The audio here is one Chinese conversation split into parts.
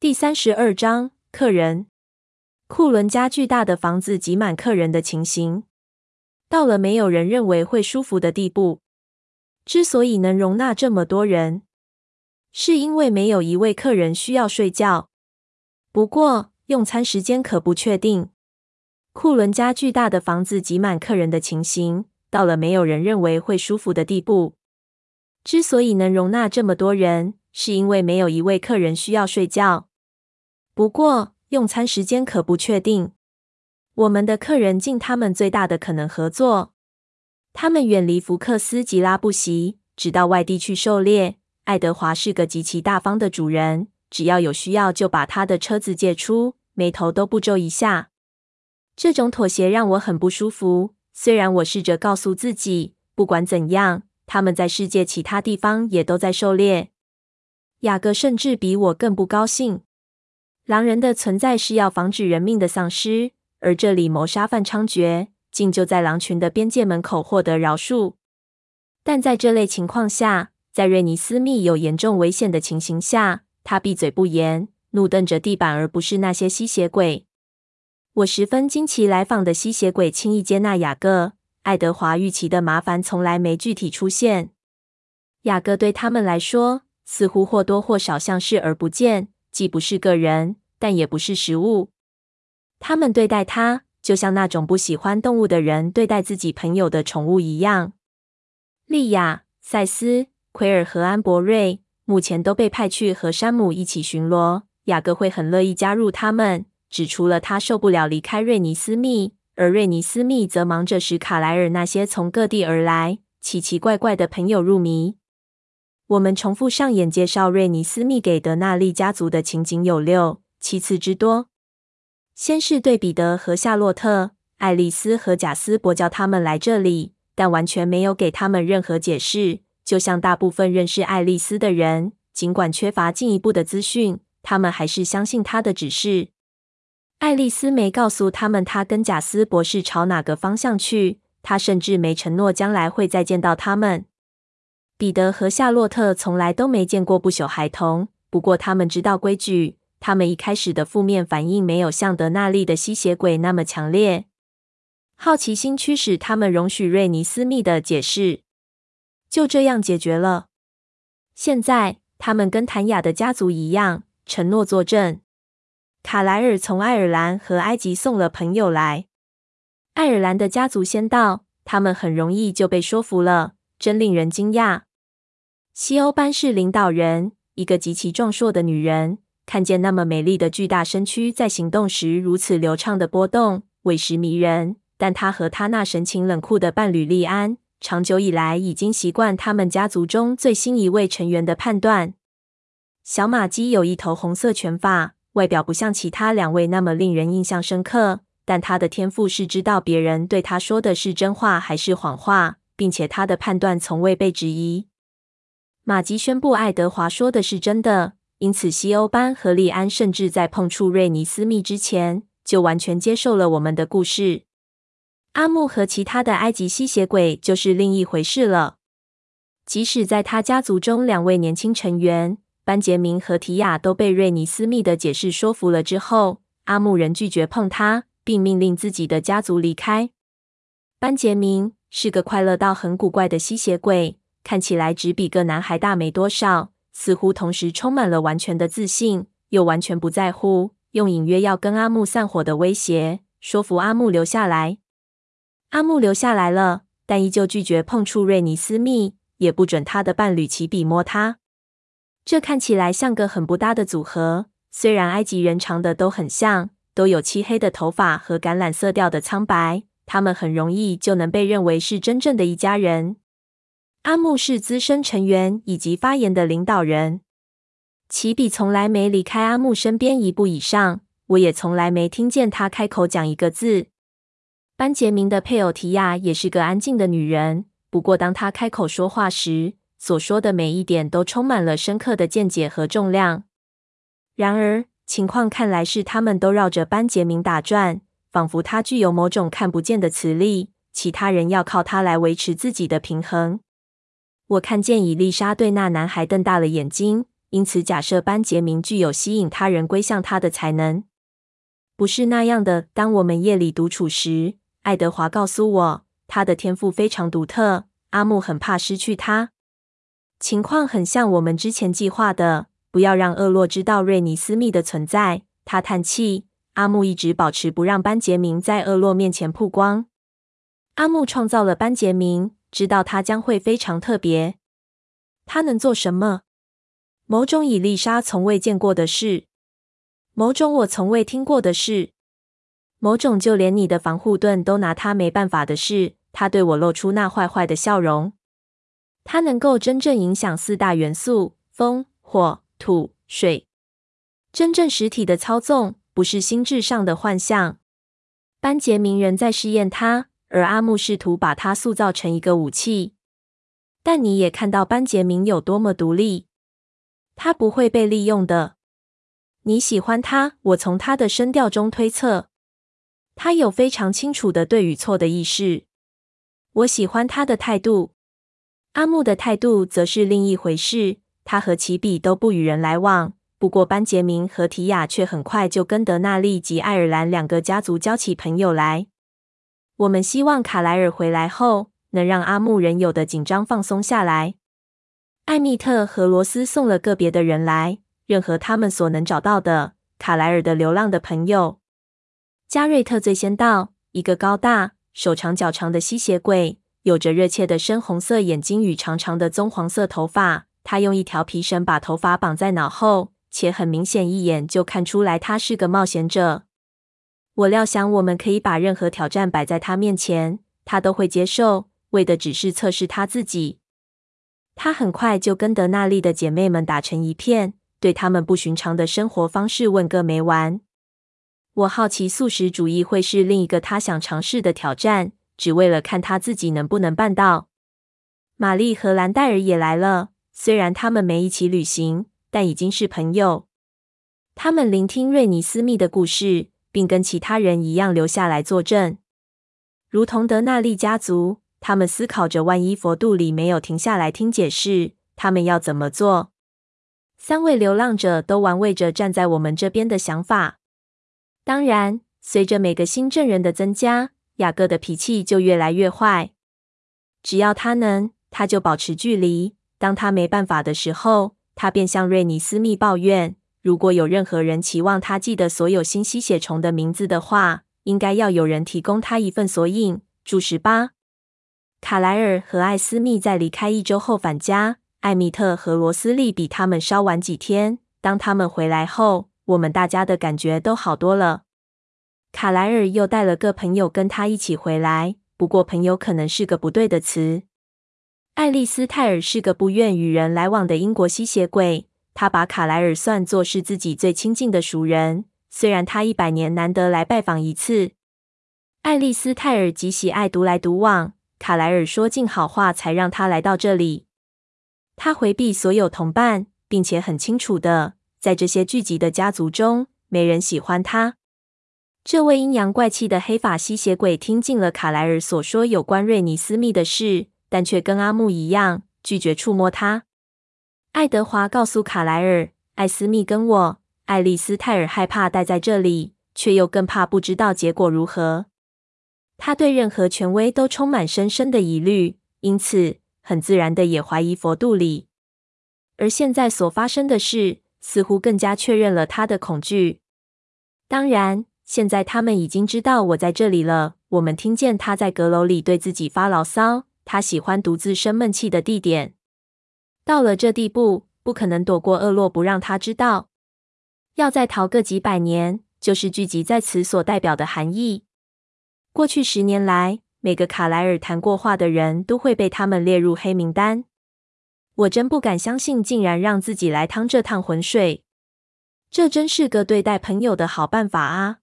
第三十二章客人。库伦家巨大的房子挤满客人的情形，到了没有人认为会舒服的地步。之所以能容纳这么多人，是因为没有一位客人需要睡觉。不过，用餐时间可不确定。库伦家巨大的房子挤满客人的情形，到了没有人认为会舒服的地步。之所以能容纳这么多人，是因为没有一位客人需要睡觉。不过，用餐时间可不确定。我们的客人尽他们最大的可能合作。他们远离福克斯吉拉布席，只到外地去狩猎。爱德华是个极其大方的主人，只要有需要就把他的车子借出，眉头都不皱一下。这种妥协让我很不舒服。虽然我试着告诉自己，不管怎样，他们在世界其他地方也都在狩猎。雅各甚至比我更不高兴。狼人的存在是要防止人命的丧失，而这里谋杀犯猖獗，竟就在狼群的边界门口获得饶恕。但在这类情况下，在瑞尼斯密有严重危险的情形下，他闭嘴不言，怒瞪着地板，而不是那些吸血鬼。我十分惊奇，来访的吸血鬼轻易接纳雅各。爱德华预期的麻烦从来没具体出现。雅各对他们来说，似乎或多或少像视而不见，既不是个人。但也不是食物。他们对待他，就像那种不喜欢动物的人对待自己朋友的宠物一样。莉亚、赛斯、奎尔和安博瑞目前都被派去和山姆一起巡逻。雅各会很乐意加入他们，只除了他受不了离开瑞尼斯密，而瑞尼斯密则忙着使卡莱尔那些从各地而来奇奇怪怪的朋友入迷。我们重复上演介绍瑞尼斯密给德纳利家族的情景有六。七次之多。先是对彼得和夏洛特、爱丽丝和贾斯伯叫他们来这里，但完全没有给他们任何解释。就像大部分认识爱丽丝的人，尽管缺乏进一步的资讯，他们还是相信他的指示。爱丽丝没告诉他们她跟贾斯伯是朝哪个方向去，她甚至没承诺将来会再见到他们。彼得和夏洛特从来都没见过不朽孩童，不过他们知道规矩。他们一开始的负面反应没有像德纳利的吸血鬼那么强烈。好奇心驱使他们容许瑞尼斯密的解释，就这样解决了。现在，他们跟谭雅的家族一样，承诺作证。卡莱尔从爱尔兰和埃及送了朋友来，爱尔兰的家族先到，他们很容易就被说服了，真令人惊讶。西欧班是领导人，一个极其壮硕的女人。看见那么美丽的巨大身躯在行动时如此流畅的波动，委实迷人。但她和她那神情冷酷的伴侣利安，长久以来已经习惯他们家族中最新一位成员的判断。小马姬有一头红色卷发，外表不像其他两位那么令人印象深刻，但他的天赋是知道别人对他说的是真话还是谎话，并且他的判断从未被质疑。玛姬宣布爱德华说的是真的。因此，西欧班和利安甚至在碰触瑞尼斯密之前，就完全接受了我们的故事。阿木和其他的埃及吸血鬼就是另一回事了。即使在他家族中，两位年轻成员班杰明和提亚都被瑞尼斯密的解释说服了之后，阿木仍拒绝碰他，并命令自己的家族离开。班杰明是个快乐到很古怪的吸血鬼，看起来只比个男孩大没多少。似乎同时充满了完全的自信，又完全不在乎，用隐约要跟阿木散伙的威胁说服阿木留下来。阿木留下来了，但依旧拒绝碰触瑞尼斯密，也不准他的伴侣起笔摸他。这看起来像个很不搭的组合。虽然埃及人长得都很像，都有漆黑的头发和橄榄色调的苍白，他们很容易就能被认为是真正的一家人。阿木是资深成员以及发言的领导人，起笔从来没离开阿木身边一步以上，我也从来没听见他开口讲一个字。班杰明的配偶提亚也是个安静的女人，不过当她开口说话时，所说的每一点都充满了深刻的见解和重量。然而，情况看来是他们都绕着班杰明打转，仿佛他具有某种看不见的磁力，其他人要靠他来维持自己的平衡。我看见伊丽莎对那男孩瞪大了眼睛，因此假设班杰明具有吸引他人归向他的才能。不是那样的。当我们夜里独处时，爱德华告诉我，他的天赋非常独特。阿木很怕失去他。情况很像我们之前计划的，不要让厄洛知道瑞尼斯密的存在。他叹气。阿木一直保持不让班杰明在厄洛面前曝光。阿木创造了班杰明，知道他将会非常特别。他能做什么？某种伊丽莎从未见过的事，某种我从未听过的事，某种就连你的防护盾都拿他没办法的事。他对我露出那坏坏的笑容。他能够真正影响四大元素：风、火、土、水。真正实体的操纵，不是心智上的幻象。班杰明仍在试验他，而阿木试图把他塑造成一个武器。但你也看到班杰明有多么独立。他不会被利用的。你喜欢他，我从他的声调中推测，他有非常清楚的对与错的意识。我喜欢他的态度，阿木的态度则是另一回事。他和齐比都不与人来往，不过班杰明和提亚却很快就跟德纳利及爱尔兰两个家族交起朋友来。我们希望卡莱尔回来后能让阿木人有的紧张放松下来。艾米特和罗斯送了个别的人来，任何他们所能找到的卡莱尔的流浪的朋友。加瑞特最先到，一个高大。手长脚长的吸血鬼，有着热切的深红色眼睛与长长的棕黄色头发。他用一条皮绳把头发绑在脑后，且很明显一眼就看出来他是个冒险者。我料想我们可以把任何挑战摆在他面前，他都会接受，为的只是测试他自己。他很快就跟德纳利的姐妹们打成一片，对他们不寻常的生活方式问个没完。我好奇素食主义会是另一个他想尝试的挑战，只为了看他自己能不能办到。玛丽和兰戴尔也来了，虽然他们没一起旅行，但已经是朋友。他们聆听瑞尼斯密的故事，并跟其他人一样留下来作证。如同德纳利家族，他们思考着：万一佛度里没有停下来听解释，他们要怎么做？三位流浪者都玩味着站在我们这边的想法。当然，随着每个新证人的增加，雅各的脾气就越来越坏。只要他能，他就保持距离；当他没办法的时候，他便向瑞尼斯密抱怨。如果有任何人期望他记得所有新吸血虫的名字的话，应该要有人提供他一份索引。注十八。卡莱尔和艾斯密在离开一周后返家，艾米特和罗斯利比他们稍晚几天。当他们回来后，我们大家的感觉都好多了。卡莱尔又带了个朋友跟他一起回来，不过朋友可能是个不对的词。爱丽丝泰尔是个不愿与人来往的英国吸血鬼，他把卡莱尔算作是自己最亲近的熟人，虽然他一百年难得来拜访一次。爱丽丝泰尔极喜爱独来独往，卡莱尔说尽好话才让他来到这里。他回避所有同伴，并且很清楚的。在这些聚集的家族中，没人喜欢他。这位阴阳怪气的黑发吸血鬼听尽了卡莱尔所说有关瑞尼斯密的事，但却跟阿木一样拒绝触摸他。爱德华告诉卡莱尔，艾斯密跟我，爱丽丝泰尔害怕待在这里，却又更怕不知道结果如何。他对任何权威都充满深深的疑虑，因此很自然的也怀疑佛度里。而现在所发生的事，似乎更加确认了他的恐惧。当然，现在他们已经知道我在这里了。我们听见他在阁楼里对自己发牢骚。他喜欢独自生闷气的地点。到了这地步，不可能躲过厄洛不让他知道。要再逃个几百年，就是聚集在此所代表的含义。过去十年来，每个卡莱尔谈过话的人都会被他们列入黑名单。我真不敢相信，竟然让自己来趟这趟浑水。这真是个对待朋友的好办法啊！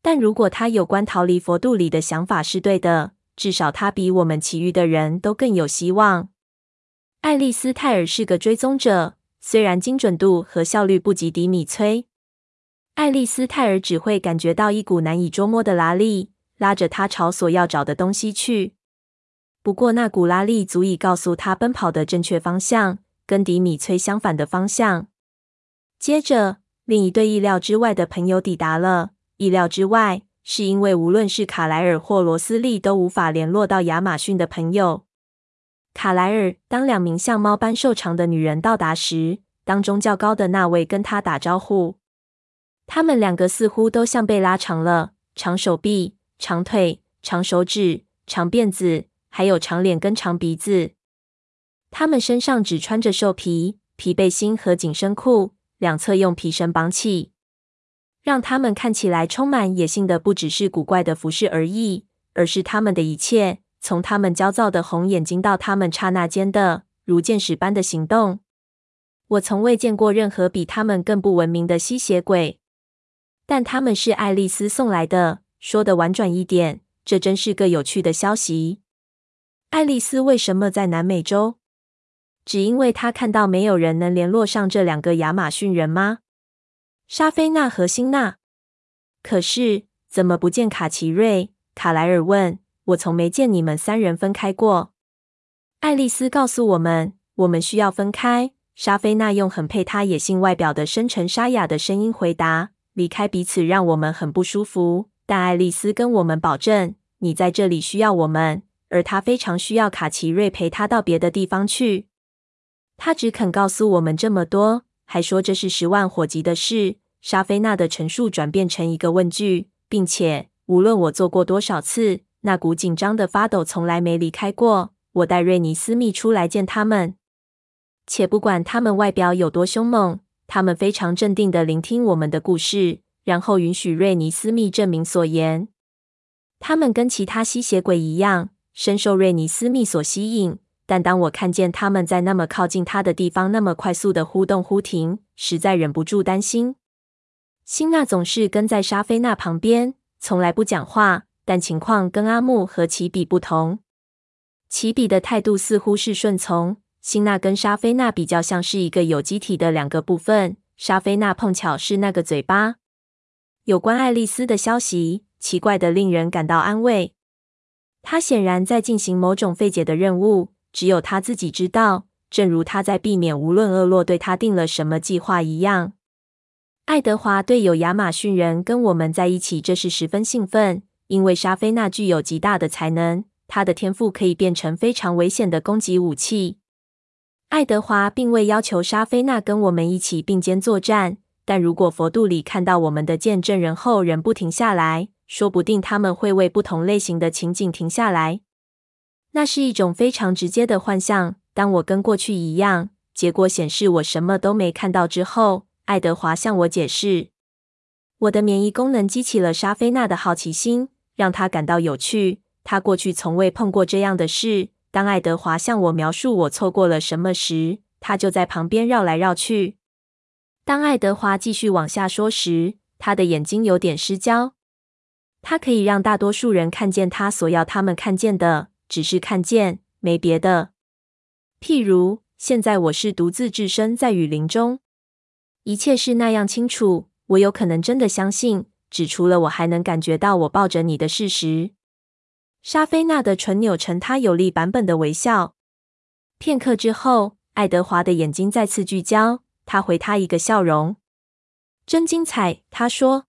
但如果他有关逃离佛度里的想法是对的，至少他比我们其余的人都更有希望。爱丽丝泰尔是个追踪者，虽然精准度和效率不及迪米崔。爱丽丝泰尔只会感觉到一股难以捉摸的拉力，拉着他朝所要找的东西去。不过，那股拉力足以告诉他奔跑的正确方向，跟迪米崔相反的方向。接着，另一对意料之外的朋友抵达了。意料之外，是因为无论是卡莱尔或罗斯利都无法联络到亚马逊的朋友。卡莱尔，当两名像猫般瘦长的女人到达时，当中较高的那位跟他打招呼。他们两个似乎都像被拉长了，长手臂、长腿、长手指、长辫子，还有长脸跟长鼻子。他们身上只穿着兽皮皮背心和紧身裤，两侧用皮绳绑起。让他们看起来充满野性的，不只是古怪的服饰而已，而是他们的一切，从他们焦躁的红眼睛到他们刹那间的如箭矢般的行动。我从未见过任何比他们更不文明的吸血鬼，但他们是爱丽丝送来的。说的婉转一点，这真是个有趣的消息。爱丽丝为什么在南美洲？只因为她看到没有人能联络上这两个亚马逊人吗？莎菲娜和辛娜，可是怎么不见卡奇瑞？卡莱尔问。我从没见你们三人分开过。爱丽丝告诉我们，我们需要分开。莎菲娜用很配她野性外表的深沉沙哑的声音回答：“离开彼此让我们很不舒服。”但爱丽丝跟我们保证，你在这里需要我们，而她非常需要卡奇瑞陪她到别的地方去。她只肯告诉我们这么多。还说这是十万火急的事。莎菲娜的陈述转变成一个问句，并且无论我做过多少次，那股紧张的发抖从来没离开过。我带瑞尼斯密出来见他们，且不管他们外表有多凶猛，他们非常镇定地聆听我们的故事，然后允许瑞尼斯密证明所言。他们跟其他吸血鬼一样，深受瑞尼斯密所吸引。但当我看见他们在那么靠近他的地方那么快速的忽动忽停，实在忍不住担心。辛娜总是跟在莎菲娜旁边，从来不讲话。但情况跟阿木和奇比不同。奇比的态度似乎是顺从，辛娜跟莎菲娜比较像是一个有机体的两个部分。莎菲娜碰巧是那个嘴巴。有关爱丽丝的消息，奇怪的令人感到安慰。她显然在进行某种费解的任务。只有她自己知道，正如她在避免无论厄洛对她定了什么计划一样。爱德华对有亚马逊人跟我们在一起这是十分兴奋，因为莎菲娜具有极大的才能，她的天赋可以变成非常危险的攻击武器。爱德华并未要求莎菲娜跟我们一起并肩作战，但如果佛度里看到我们的见证人后仍不停下来，说不定他们会为不同类型的情景停下来。那是一种非常直接的幻象。当我跟过去一样，结果显示我什么都没看到之后，爱德华向我解释，我的免疫功能激起了莎菲娜的好奇心，让他感到有趣。他过去从未碰过这样的事。当爱德华向我描述我错过了什么时，他就在旁边绕来绕去。当爱德华继续往下说时，他的眼睛有点失焦。他可以让大多数人看见他所要他们看见的。只是看见，没别的。譬如，现在我是独自置身在雨林中，一切是那样清楚，我有可能真的相信，指除了我还能感觉到我抱着你的事实。莎菲娜的唇扭成她有力版本的微笑。片刻之后，爱德华的眼睛再次聚焦，他回她一个笑容。真精彩，他说。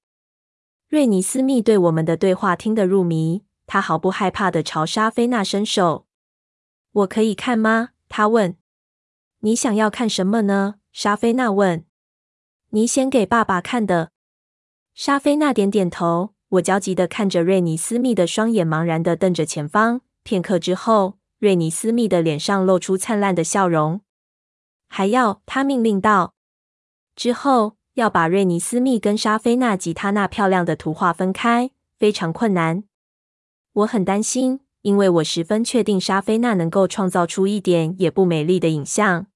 瑞尼斯密对我们的对话听得入迷。他毫不害怕的朝莎菲娜伸手。“我可以看吗？”他问。“你想要看什么呢？”莎菲娜问。“你先给爸爸看的。”莎菲娜点点头。我焦急地看着瑞尼斯密的双眼，茫然地瞪着前方。片刻之后，瑞尼斯密的脸上露出灿烂的笑容。“还要？”他命令道。之后要把瑞尼斯密跟莎菲娜及她那漂亮的图画分开，非常困难。我很担心，因为我十分确定莎菲娜能够创造出一点也不美丽的影像。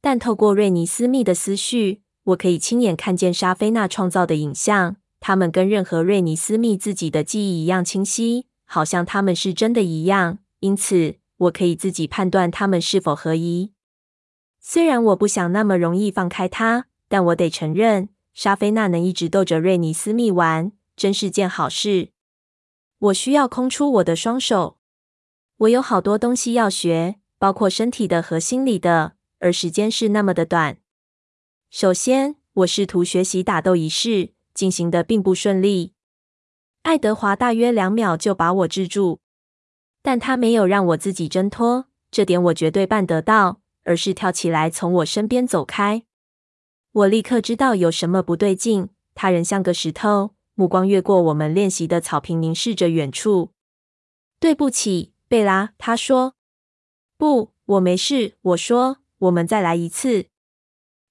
但透过瑞尼斯密的思绪，我可以亲眼看见莎菲娜创造的影像，它们跟任何瑞尼斯密自己的记忆一样清晰，好像它们是真的一样。因此，我可以自己判断它们是否合宜。虽然我不想那么容易放开她，但我得承认，莎菲娜能一直逗着瑞尼斯密玩，真是件好事。我需要空出我的双手。我有好多东西要学，包括身体的和心理的。而时间是那么的短。首先，我试图学习打斗仪式，进行的并不顺利。爱德华大约两秒就把我制住，但他没有让我自己挣脱，这点我绝对办得到，而是跳起来从我身边走开。我立刻知道有什么不对劲，他人像个石头，目光越过我们练习的草坪，凝视着远处。对不起，贝拉，他说。不，我没事。我说，我们再来一次。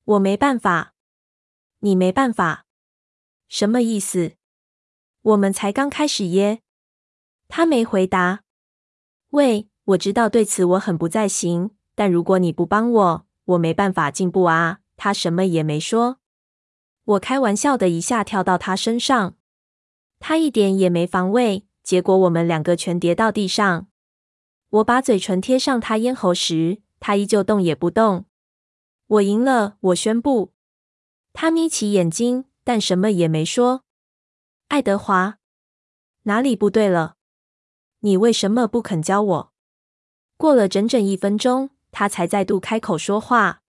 我没办法。你没办法？什么意思？我们才刚开始耶。他没回答。喂，我知道对此我很不在行，但如果你不帮我，我没办法进步啊。他什么也没说。我开玩笑的一下跳到他身上，他一点也没防卫，结果我们两个全跌到地上。我把嘴唇贴上他咽喉时，他依旧动也不动。我赢了，我宣布。他眯起眼睛，但什么也没说。爱德华，哪里不对了？你为什么不肯教我？过了整整一分钟，他才再度开口说话。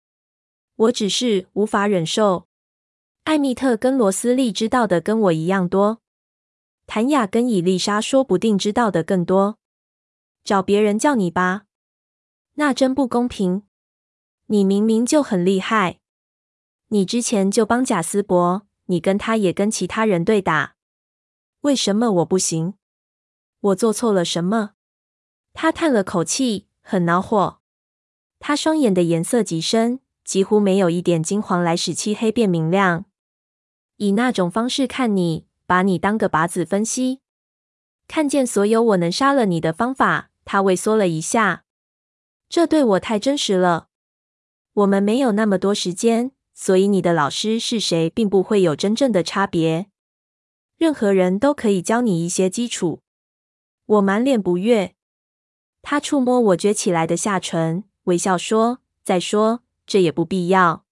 我只是无法忍受。艾蜜特跟罗斯利知道的跟我一样多，谭雅跟伊丽莎说不定知道的更多。找别人叫你吧，那真不公平。你明明就很厉害，你之前就帮贾斯伯，你跟他也跟其他人对打。为什么我不行？我做错了什么？他叹了口气，很恼火。他双眼的颜色极深，几乎没有一点金黄来使漆黑变明亮。以那种方式看你，把你当个靶子分析，看见所有我能杀了你的方法。他畏缩了一下，这对我太真实了。我们没有那么多时间，所以你的老师是谁，并不会有真正的差别。任何人都可以教你一些基础。我满脸不悦。他触摸我撅起来的下唇，微笑说：“再说，这也不必要。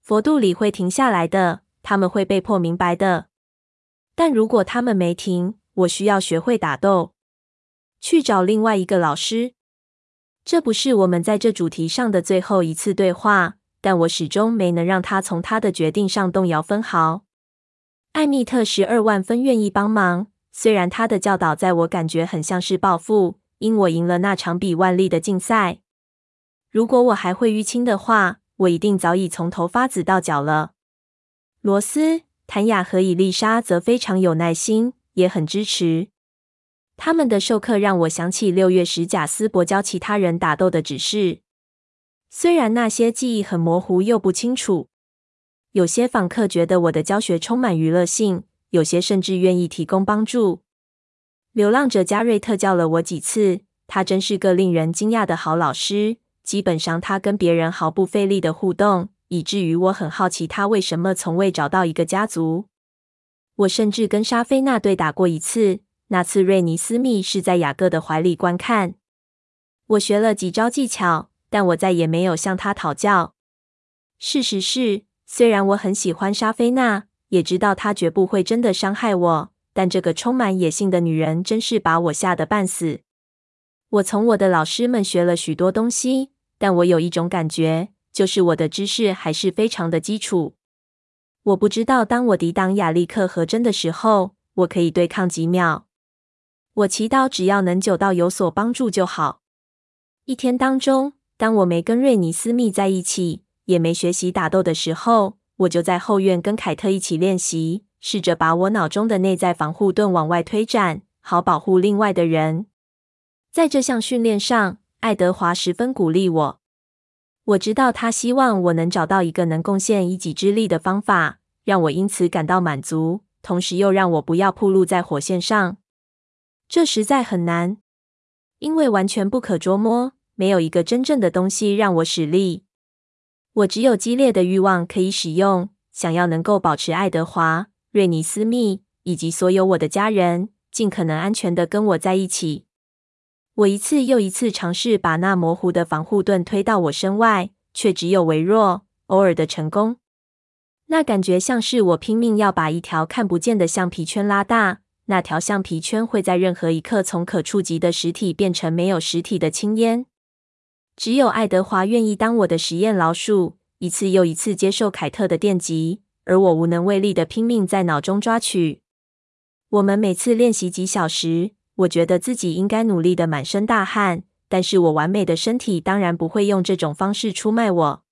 佛度里会停下来的，他们会被迫明白的。但如果他们没停，我需要学会打斗。去找另外一个老师。这不是我们在这主题上的最后一次对话，但我始终没能让他从他的决定上动摇分毫。”艾蜜特十二万分愿意帮忙，虽然他的教导在我感觉很像是报复，因我赢了那场比万利的竞赛。如果我还会淤青的话，我一定早已从头发紫到脚了。罗斯、谭雅和伊丽莎则非常有耐心，也很支持。他们的授课让我想起六月时贾斯伯教其他人打斗的指示，虽然那些记忆很模糊又不清楚。有些访客觉得我的教学充满娱乐性，有些甚至愿意提供帮助。流浪者加瑞特教了我几次，他真是个令人惊讶的好老师。基本上，他跟别人毫不费力的互动，以至于我很好奇他为什么从未找到一个家族。我甚至跟莎菲娜对打过一次，那次瑞尼斯密是在雅各的怀里观看。我学了几招技巧，但我再也没有向他讨教。事实是。虽然我很喜欢莎菲娜，也知道她绝不会真的伤害我，但这个充满野性的女人真是把我吓得半死。我从我的老师们学了许多东西，但我有一种感觉，就是我的知识还是非常的基础。我不知道当我抵挡亚历克和针的时候，我可以对抗几秒。我祈祷只要能久到有所帮助就好。一天当中，当我没跟瑞尼斯密在一起。也没学习打斗的时候，我就在后院跟凯特一起练习，试着把我脑中的内在防护盾往外推展，好保护另外的人。在这项训练上，爱德华十分鼓励我。我知道他希望我能找到一个能贡献一己之力的方法，让我因此感到满足，同时又让我不要暴露在火线上。这实在很难，因为完全不可捉摸，没有一个真正的东西让我使力。我只有激烈的欲望可以使用，想要能够保持爱德华、瑞尼斯密以及所有我的家人尽可能安全的跟我在一起。我一次又一次尝试把那模糊的防护盾推到我身外，却只有微弱、偶尔的成功。那感觉像是我拼命要把一条看不见的橡皮圈拉大，那条橡皮圈会在任何一刻从可触及的实体变成没有实体的青烟。只有爱德华愿意当我的实验老鼠，一次又一次接受凯特的电击，而我无能为力的拼命在脑中抓取。我们每次练习几小时，我觉得自己应该努力的满身大汗，但是我完美的身体当然不会用这种方式出卖我。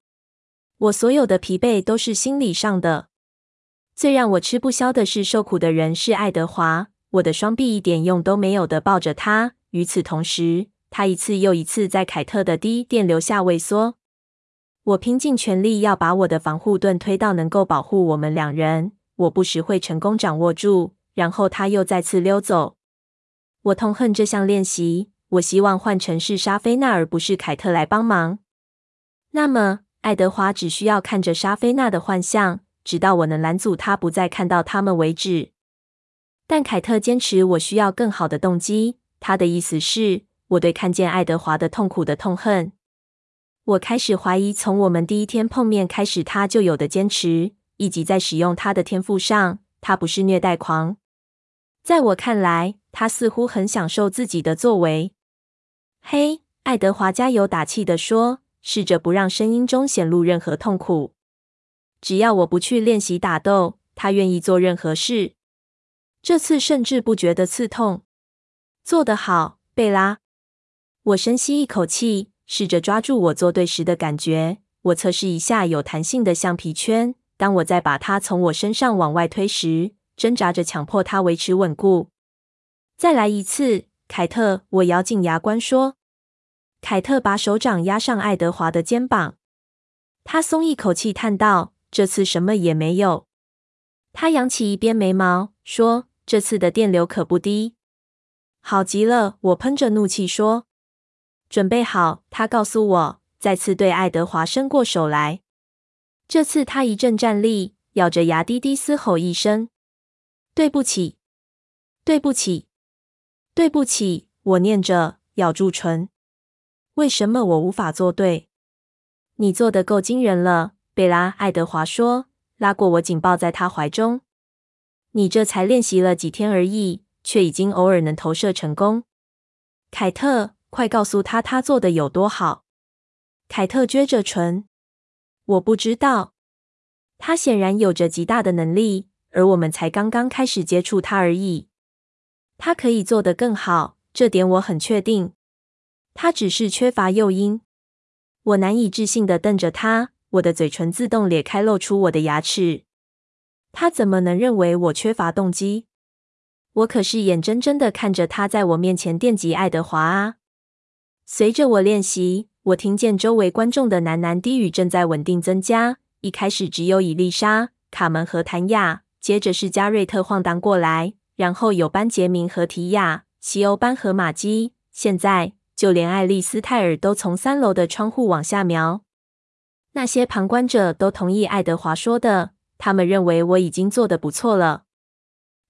我所有的疲惫都是心理上的。最让我吃不消的是，受苦的人是爱德华。我的双臂一点用都没有的抱着他，与此同时，他一次又一次在凯特的低电流下萎缩。我拼尽全力要把我的防护盾推到能够保护我们两人。我不时会成功掌握住。然后他又再次溜走。我痛恨这项练习。我希望换成是莎菲娜而不是凯特来帮忙。那么，爱德华只需要看着莎菲娜的幻象，直到我能拦阻他不再看到他们为止。但凯特坚持我需要更好的动机。他的意思是，我对看见爱德华的痛苦的痛恨。我开始怀疑，从我们第一天碰面开始，他就有的坚持，以及在使用他的天赋上，他不是虐待狂。在我看来，他似乎很享受自己的作为。嘿，爱德华加油打气地说，试着不让声音中显露任何痛苦。只要我不去练习打斗，他愿意做任何事。这次甚至不觉得刺痛。做得好，贝拉。我深吸一口气，试着抓住我做对时的感觉。我测试一下有弹性的橡皮圈。当我再把它从我身上往外推时，挣扎着强迫它维持稳固。再来一次，凯特！我咬紧牙关说。凯特把手掌压上爱德华的肩膀，他松一口气，叹道：“这次什么也没有。”他扬起一边眉毛，说：“这次的电流可不低。”好极了！我喷着怒气说：“准备好！”他告诉我，再次对爱德华伸过手来。这次他一阵战栗，咬着牙，低低嘶吼一声。对不起，对不起，对不起！我念着，咬住唇。为什么我无法做对？你做的够惊人了，贝拉。爱德华说，拉过我，紧抱在他怀中。你这才练习了几天而已，却已经偶尔能投射成功。凯特，快告诉他他做得有多好。凯特撅着唇，我不知道。他显然有着极大的能力。而我们才刚刚开始接触他而已。他可以做得更好，这点我很确定。他只是缺乏诱因。我难以置信地瞪着他，我的嘴唇自动裂开，露出我的牙齿。他怎么能认为我缺乏动机？我可是眼睁睁的看着他在我面前电击爱德华啊！随着我练习，我听见周围观众的喃喃低语正在稳定增加。一开始只有伊丽莎、卡门和谭雅。接着是加瑞特晃荡过来，然后有班杰明和提亚、西欧班和玛姬。现在就连爱丽丝泰尔都从三楼的窗户往下瞄。那些旁观者都同意爱德华说的，他们认为我已经做得不错了。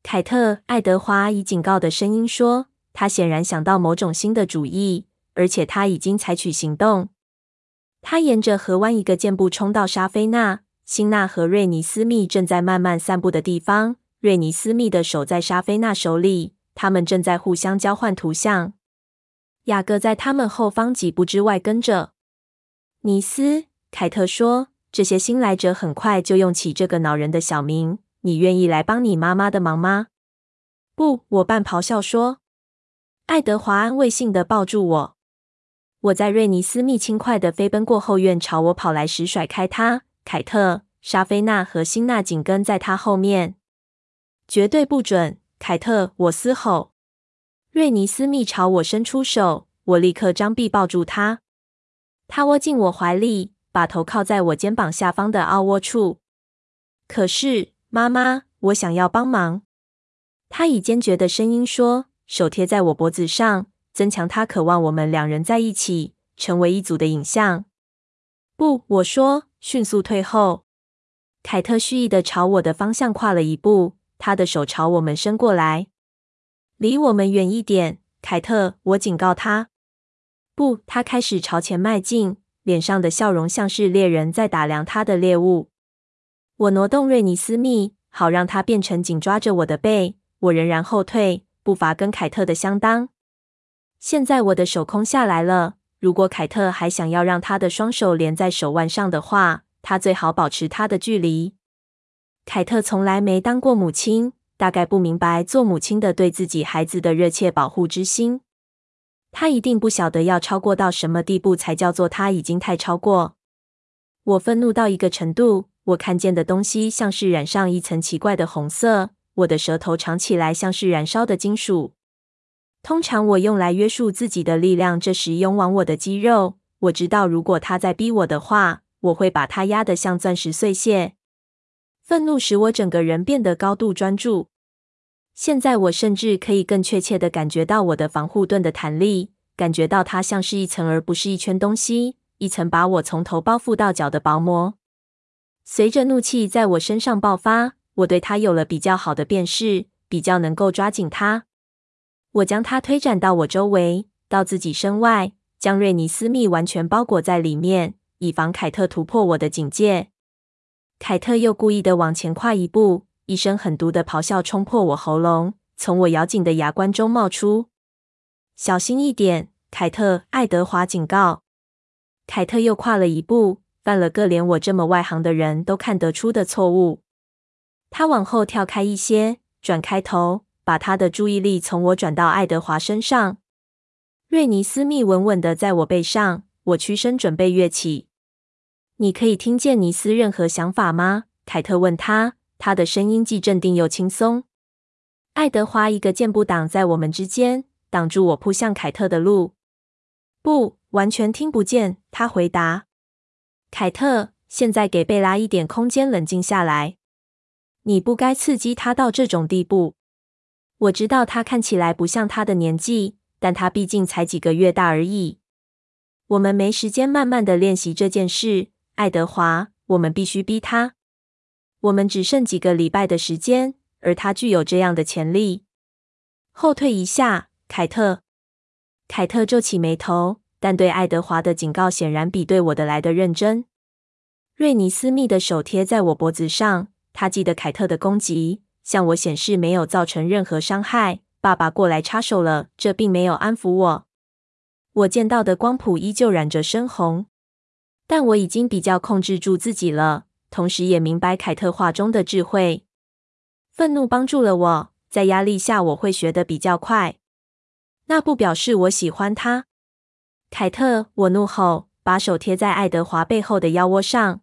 凯特，爱德华以警告的声音说，他显然想到某种新的主意，而且他已经采取行动。他沿着河湾一个箭步冲到沙菲娜。辛纳和瑞尼斯密正在慢慢散步的地方，瑞尼斯密的手在沙菲娜手里，他们正在互相交换图像。雅各在他们后方几步之外跟着。尼斯，凯特说：“这些新来者很快就用起这个恼人的小名。你愿意来帮你妈妈的忙吗？”“不！”我半咆哮说。爱德华安慰性的抱住我。我在瑞尼斯密轻快的飞奔过后院朝我跑来时甩开他。凯特、莎菲娜和辛娜紧跟在他后面。绝对不准，凯特！我嘶吼。瑞尼斯密朝我伸出手，我立刻张臂抱住他。他窝进我怀里，把头靠在我肩膀下方的凹窝处。可是，妈妈，我想要帮忙。他以坚决的声音说，手贴在我脖子上，增强他渴望我们两人在一起，成为一组的影像。不，我说。迅速退后，凯特蓄意的朝我的方向跨了一步，他的手朝我们伸过来，离我们远一点，凯特，我警告他。不，他开始朝前迈进，脸上的笑容像是猎人在打量他的猎物。我挪动瑞尼斯密，好让他变成紧抓着我的背，我仍然后退，步伐跟凯特的相当。现在我的手空下来了，如果凯特还想要让他的双手连在手腕上的话，他最好保持他的距离。凯特从来没当过母亲，大概不明白做母亲的对自己孩子的热切保护之心。他一定不晓得要超过到什么地步才叫做他已经太超过。我愤怒到一个程度，我看见的东西像是染上一层奇怪的红色，我的舌头尝起来像是燃烧的金属。通常我用来约束自己的力量，这时涌往我的肌肉。我知道，如果他再逼我的话，我会把他压得像钻石碎屑。愤怒使我整个人变得高度专注。现在我甚至可以更确切地感觉到我的防护盾的弹力，感觉到它像是一层而不是一圈东西，一层把我从头包覆到脚的薄膜。随着怒气在我身上爆发，我对它有了比较好的辨识，比较能够抓紧它。我将它推展到我周围，到自己身外，将瑞尼斯密完全包裹在里面，以防凯特突破我的警戒。凯特又故意地往前跨一步。一声狠毒的咆哮冲破我喉咙，从我咬紧的牙关中冒出。小心一点，凯特！爱德华警告。凯特又跨了一步，犯了个连我这么外行的人都看得出的错误。他往后跳开一些，转开头，把他的注意力从我转到爱德华身上。瑞尼斯密稳稳的在我背上，我屈身准备跃起。你可以听见尼斯任何想法吗？凯特问他。他的声音既镇定又轻松。爱德华一个箭步挡在我们之间，挡住我扑向凯特的路。不，完全听不见。他回答。凯特，现在给贝拉一点空间，冷静下来。你不该刺激他到这种地步。我知道他看起来不像他的年纪，但他毕竟才几个月大而已。我们没时间慢慢的练习这件事，爱德华。我们必须逼他。我们只剩几个礼拜的时间，而他具有这样的潜力。后退一下，凯特。凯特皱起眉头，但对爱德华的警告显然比对我的来得认真。瑞尼斯密的手贴在我脖子上，他记得凯特的攻击，向我显示没有造成任何伤害。爸爸过来插手了，这并没有安抚我。我见到的光谱依旧染着深红，但我已经比较控制住自己了。同时也明白凯特话中的智慧。愤怒帮助了我，在压力下我会学得比较快。那不表示我喜欢他。凯特，我怒吼，把手贴在爱德华背后的腰窝上。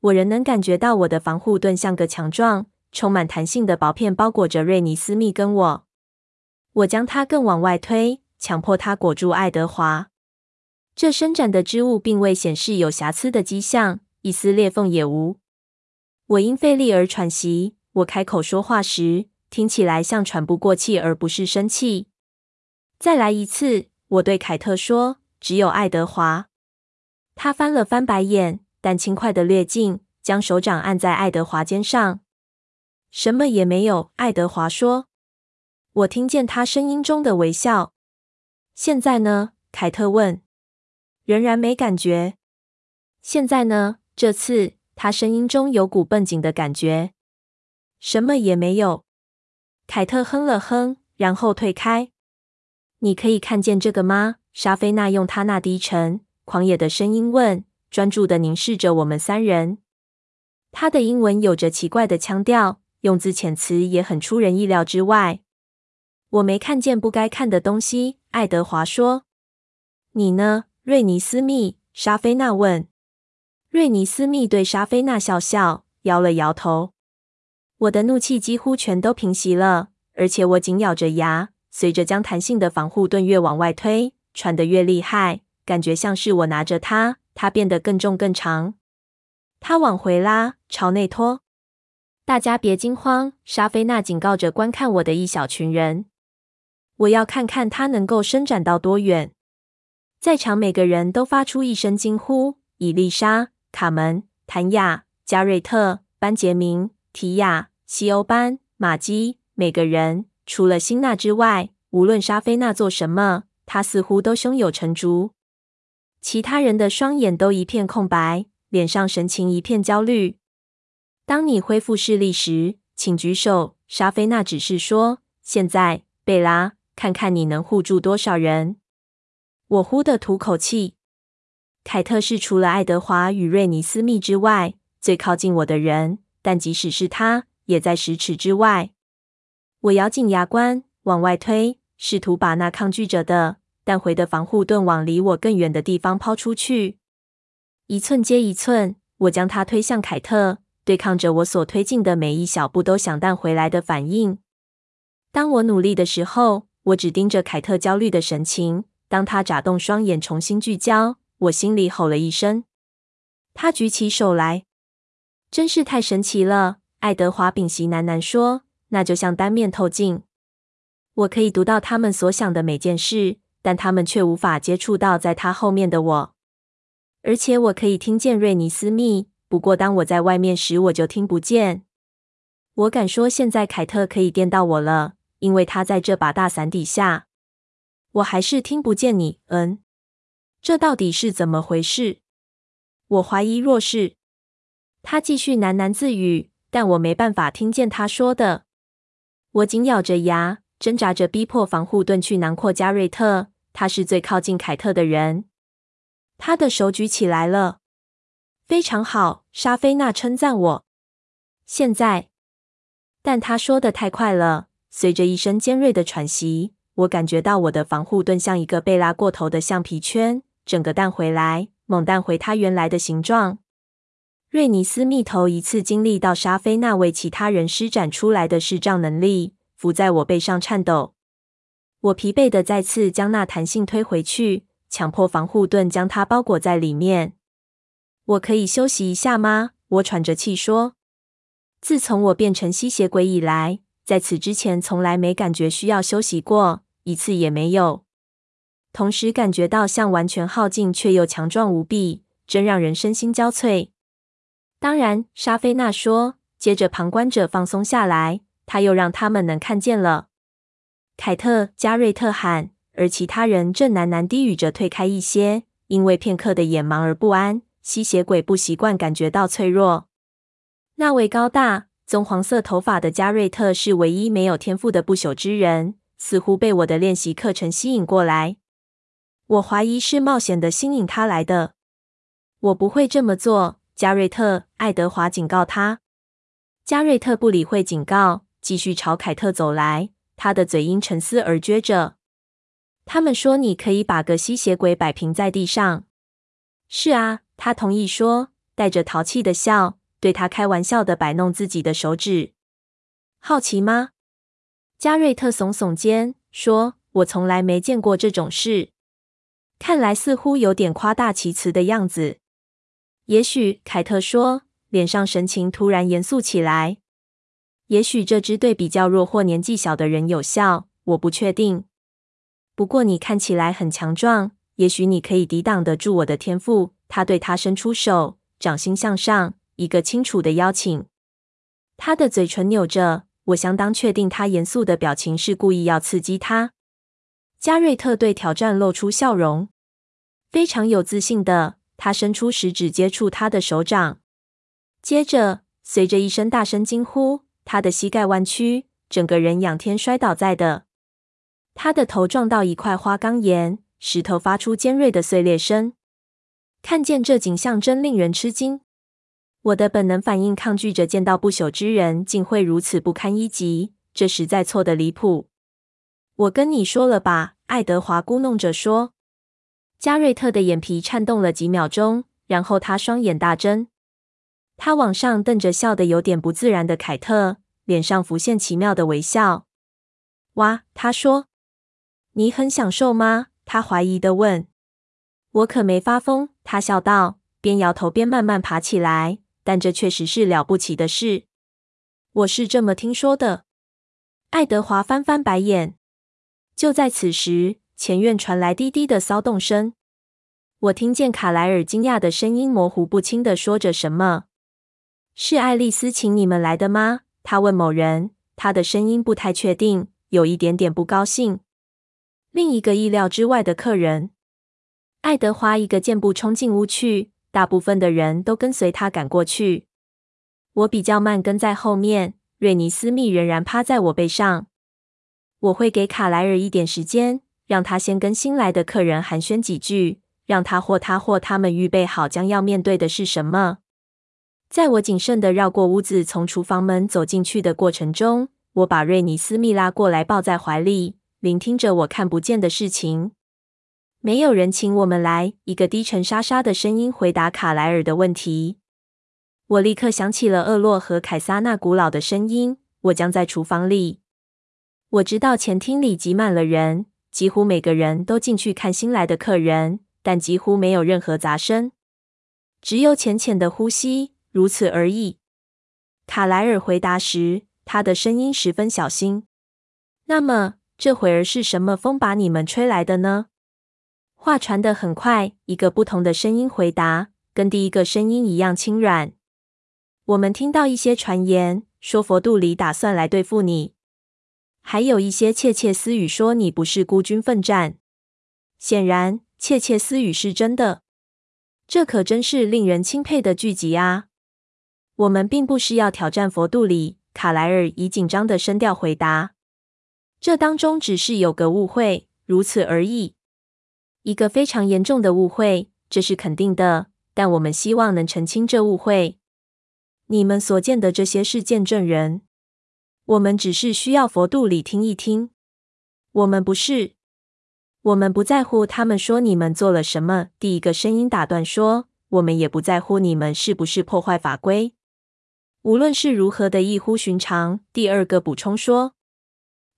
我仍能感觉到我的防护盾像个强壮、充满弹性的薄片包裹着瑞尼斯密跟我。我将他更往外推，强迫他裹住爱德华。这伸展的织物并未显示有瑕疵的迹象。一丝裂缝也无。我因费力而喘息。我开口说话时，听起来像喘不过气，而不是生气。再来一次，我对凯特说：“只有爱德华。”他翻了翻白眼，但轻快的略近，将手掌按在爱德华肩上。什么也没有，爱德华说。我听见他声音中的微笑。现在呢？凯特问。仍然没感觉。现在呢？这次，他声音中有股绷紧的感觉。什么也没有。凯特哼了哼，然后退开。你可以看见这个吗？莎菲娜用她那低沉、狂野的声音问，专注的凝视着我们三人。他的英文有着奇怪的腔调，用字遣词也很出人意料之外。我没看见不该看的东西，爱德华说。你呢，瑞尼斯密？莎菲娜问。瑞尼斯密对莎菲娜笑笑，摇了摇头。我的怒气几乎全都平息了，而且我紧咬着牙。随着将弹性的防护盾越往外推，喘得越厉害，感觉像是我拿着它，它变得更重更长。它往回拉，朝内拖。大家别惊慌，莎菲娜警告着观看我的一小群人。我要看看它能够伸展到多远。在场每个人都发出一声惊呼。伊丽莎。卡门、谭雅、加瑞特、班杰明、提亚、西欧班、玛姬，每个人除了辛娜之外，无论莎菲娜做什么，她似乎都胸有成竹。其他人的双眼都一片空白，脸上神情一片焦虑。当你恢复视力时，请举手。莎菲娜只是说：“现在，贝拉，看看你能护住多少人。”我忽的吐口气。凯特是除了爱德华与瑞尼斯密之外最靠近我的人，但即使是他，也在十尺之外。我咬紧牙关，往外推，试图把那抗拒着的、但回的防护盾往离我更远的地方抛出去。一寸接一寸，我将它推向凯特，对抗着我所推进的每一小步都想弹回来的反应。当我努力的时候，我只盯着凯特焦虑的神情。当他眨动双眼，重新聚焦，我心里吼了一声。他举起手来，真是太神奇了。爱德华屏息喃喃说：“那就像单面透镜，我可以读到他们所想的每件事，但他们却无法接触到在他后面的我。而且我可以听见瑞尼斯密，不过当我在外面时，我就听不见。我敢说，现在凯特可以电到我了，因为他在这把大伞底下。我还是听不见你。嗯，这到底是怎么回事？我怀疑若是……他继续喃喃自语。但我没办法听见他说的。我紧咬着牙，挣扎着逼迫防护盾去囊括加瑞特。他是最靠近凯特的人。他的手举起来了。非常好，莎菲娜称赞我。现在，但他说得太快了。随着一声尖锐的喘息，我感觉到我的防护盾像一个被拉过头的橡皮圈，整个弹回来，猛弹回它原来的形状。瑞尼斯密头一次经历到莎菲娜为其他人施展出来的视障能力，伏在我背上颤抖。我疲惫的再次将那弹性推回去，强迫防护盾将它包裹在里面。我可以休息一下吗？我喘着气说。自从我变成吸血鬼以来，在此之前从来没感觉需要休息过，一次也没有。同时感觉到像完全耗尽却又强壮无比，真让人身心交瘁。当然，莎菲娜说。接着，旁观者放松下来，他又让他们能看见了。凯特·加瑞特喊，而其他人正喃喃低语着退开一些，因为片刻的眼盲而不安。吸血鬼不习惯感觉到脆弱。那位高大、棕黄色头发的加瑞特是唯一没有天赋的不朽之人，似乎被我的练习课程吸引过来。我怀疑是冒险的心引他来的。我不会这么做。加瑞特，爱德华警告他。加瑞特不理会警告，继续朝凯特走来。他的嘴因沉思而撅着。他们说你可以把个吸血鬼摆平在地上。是啊，他同意说，带着淘气的笑，对他开玩笑的摆弄自己的手指。好奇吗？加瑞特耸耸肩，说：“我从来没见过这种事，看来似乎有点夸大其词的样子。”也许，凯特说，脸上神情突然严肃起来。也许这只对比较弱或年纪小的人有效，我不确定。不过你看起来很强壮，也许你可以抵挡得住我的天赋。他对他伸出手，掌心向上，一个清楚的邀请。他的嘴唇扭着，我相当确定他严肃的表情是故意要刺激他。加瑞特对挑战露出笑容，非常有自信的。他伸出食指接触他的手掌，接着随着一声大声惊呼，他的膝盖弯曲，整个人仰天摔倒在地。他的头撞到一块花岗岩，石头发出尖锐的碎裂声。看见这景象真令人吃惊。我的本能反应抗拒着见到不朽之人竟会如此不堪一击，这实在错的离谱。我跟你说了吧，爱德华咕哝着说。加瑞特的眼皮颤动了几秒钟，然后他双眼大睁。他往上瞪着笑得有点不自然的凯特，脸上浮现奇妙的微笑。“哇！”他说，“你很享受吗？”他怀疑的问。“我可没发疯。”他笑道，边摇头边慢慢爬起来。“但这确实是了不起的事。我是这么听说的。”爱德华翻翻白眼。就在此时。前院传来低低的骚动声，我听见卡莱尔惊讶的声音模糊不清地说着什么。“是爱丽丝请你们来的吗？”他问某人，他的声音不太确定，有一点点不高兴。另一个意料之外的客人，爱德华一个箭步冲进屋去，大部分的人都跟随他赶过去。我比较慢，跟在后面。瑞尼斯密仍然趴在我背上。我会给卡莱尔一点时间。让他先跟新来的客人寒暄几句，让他或他或他们预备好将要面对的是什么。在我谨慎地绕过屋子，从厨房门走进去的过程中，我把瑞尼斯密拉过来抱在怀里，聆听着我看不见的事情。没有人请我们来。一个低沉沙沙的声音回答卡莱尔的问题。我立刻想起了厄洛和凯撒那古老的声音。我将在厨房里。我知道前厅里挤满了人，几乎每个人都进去看新来的客人，但几乎没有任何杂声，只有浅浅的呼吸，如此而已。卡莱尔回答时，他的声音十分小心。那么，这会儿是什么风把你们吹来的呢？话传得很快，一个不同的声音回答，跟第一个声音一样轻软。我们听到一些传言，说佛度里打算来对付你。还有一些窃窃私语说你不是孤军奋战。显然，窃窃私语是真的。这可真是令人钦佩的剧集啊！我们并不是要挑战佛度里，卡莱尔以紧张的声调回答。这当中只是有个误会，如此而已。一个非常严重的误会，这是肯定的。但我们希望能澄清这误会。你们所见的这些是见证人。我们只是需要佛度里听一听。我们不是，我们不在乎他们说你们做了什么。第一个声音打断说：“我们也不在乎你们是不是破坏法规，无论是如何的异乎寻常。”第二个补充说：“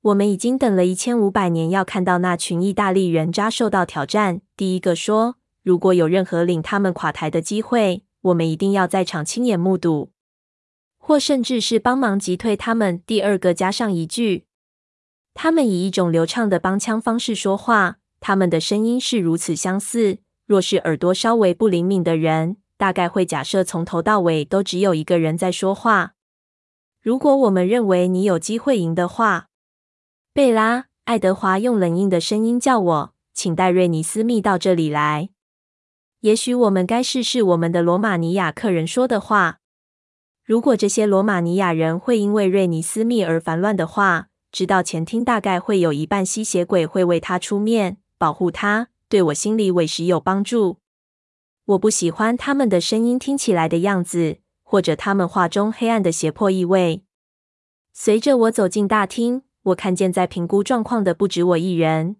我们已经等了一千五百年，要看到那群意大利人渣受到挑战。”第一个说：“如果有任何令他们垮台的机会，我们一定要在场亲眼目睹。”或甚至是帮忙击退他们。第二个加上一句：“他们以一种流畅的帮腔方式说话，他们的声音是如此相似。若是耳朵稍微不灵敏的人，大概会假设从头到尾都只有一个人在说话。如果我们认为你有机会赢的话，贝拉，爱德华用冷硬的声音叫我，请带瑞尼斯密到这里来。也许我们该试试我们的罗马尼亚客人说的话。”如果这些罗马尼亚人会因为瑞尼斯密而烦乱的话，知道前厅大概会有一半吸血鬼会为他出面保护他，对我心里委实有帮助。我不喜欢他们的声音听起来的样子，或者他们话中黑暗的胁迫意味。随着我走进大厅，我看见在评估状况的不止我一人，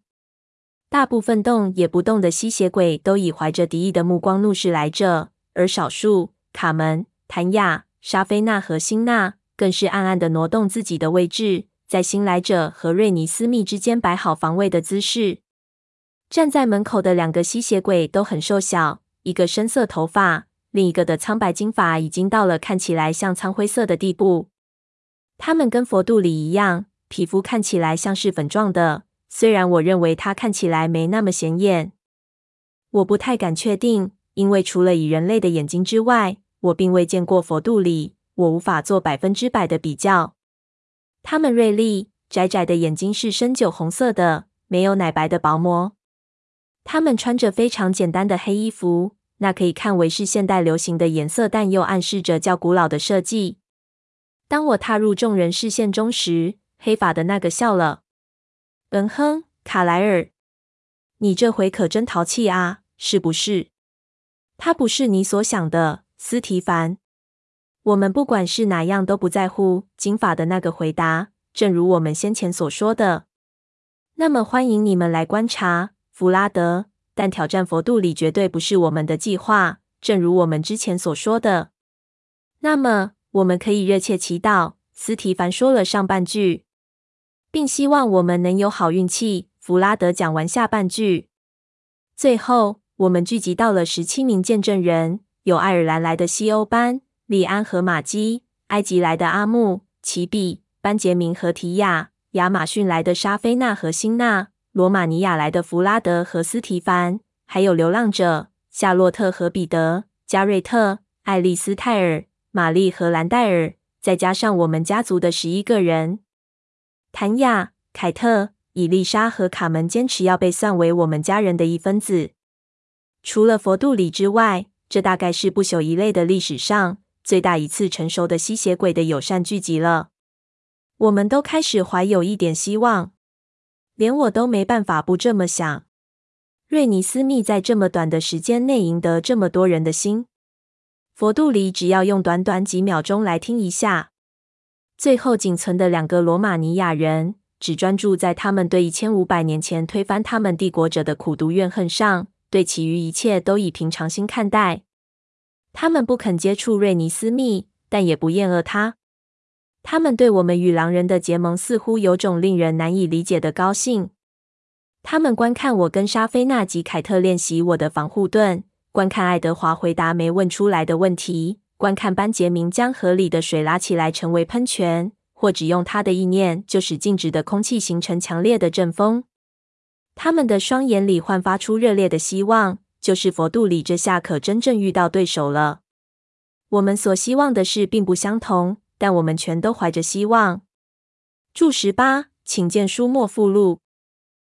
大部分动也不动的吸血鬼都以怀着敌意的目光怒视来着，而少数卡门、谭雅。莎菲娜和辛娜更是暗暗的挪动自己的位置，在新来者和瑞尼斯密之间摆好防卫的姿势。站在门口的两个吸血鬼都很瘦小，一个深色头发，另一个的苍白金发已经到了看起来像苍灰色的地步。他们跟佛度里一样，皮肤看起来像是粉状的，虽然我认为他看起来没那么显眼。我不太敢确定，因为除了以人类的眼睛之外，我并未见过佛度里，我无法做百分之百的比较。他们锐利、窄窄的眼睛是深酒红色的，没有奶白的薄膜。他们穿着非常简单的黑衣服，那可以看为是现代流行的颜色，但又暗示着较古老的设计。当我踏入众人视线中时，黑发的那个笑了。嗯哼，卡莱尔，你这回可真淘气啊，是不是？他不是你所想的。斯提凡，我们不管是哪样都不在乎。金发的那个回答，正如我们先前所说的。那么欢迎你们来观察，弗拉德。但挑战佛度里绝对不是我们的计划，正如我们之前所说的。那么我们可以热切祈祷。斯提凡说了上半句，并希望我们能有好运气。弗拉德讲完下半句。最后，我们聚集到了十七名见证人。有爱尔兰来的西欧班、利安和玛姬，埃及来的阿木、奇比、班杰明和提亚，亚马逊来的莎菲娜和辛娜，罗马尼亚来的弗拉德和斯提凡，还有流浪者夏洛特和彼得、加瑞特、爱丽丝泰尔、玛丽和兰戴尔，再加上我们家族的十一个人。谭亚、凯特、伊丽莎和卡门坚持要被算为我们家人的一分子。除了佛度里之外。这大概是不朽一类的历史上最大一次成熟的吸血鬼的友善聚集了。我们都开始怀有一点希望。连我都没办法不这么想。瑞尼斯密在这么短的时间内赢得这么多人的心，佛度里只要用短短几秒钟来听一下。最后仅存的两个罗马尼亚人，只专注在他们对一千五百年前推翻他们帝国者的苦毒怨恨上，对其余一切都以平常心看待。他们不肯接触瑞尼斯密，但也不厌恶他。他们对我们与狼人的结盟似乎有种令人难以理解的高兴。他们观看我跟莎菲娜及凯特练习我的防护盾，观看爱德华回答没问出来的问题，观看班杰明将河里的水拉起来成为喷泉，或只用他的意念就使静止的空气形成强烈的阵风。他们的双眼里焕发出热烈的希望，就是佛度里这下可真正遇到对手了。我们所希望的事并不相同，但我们全都怀着希望。注十八，请见书末附录。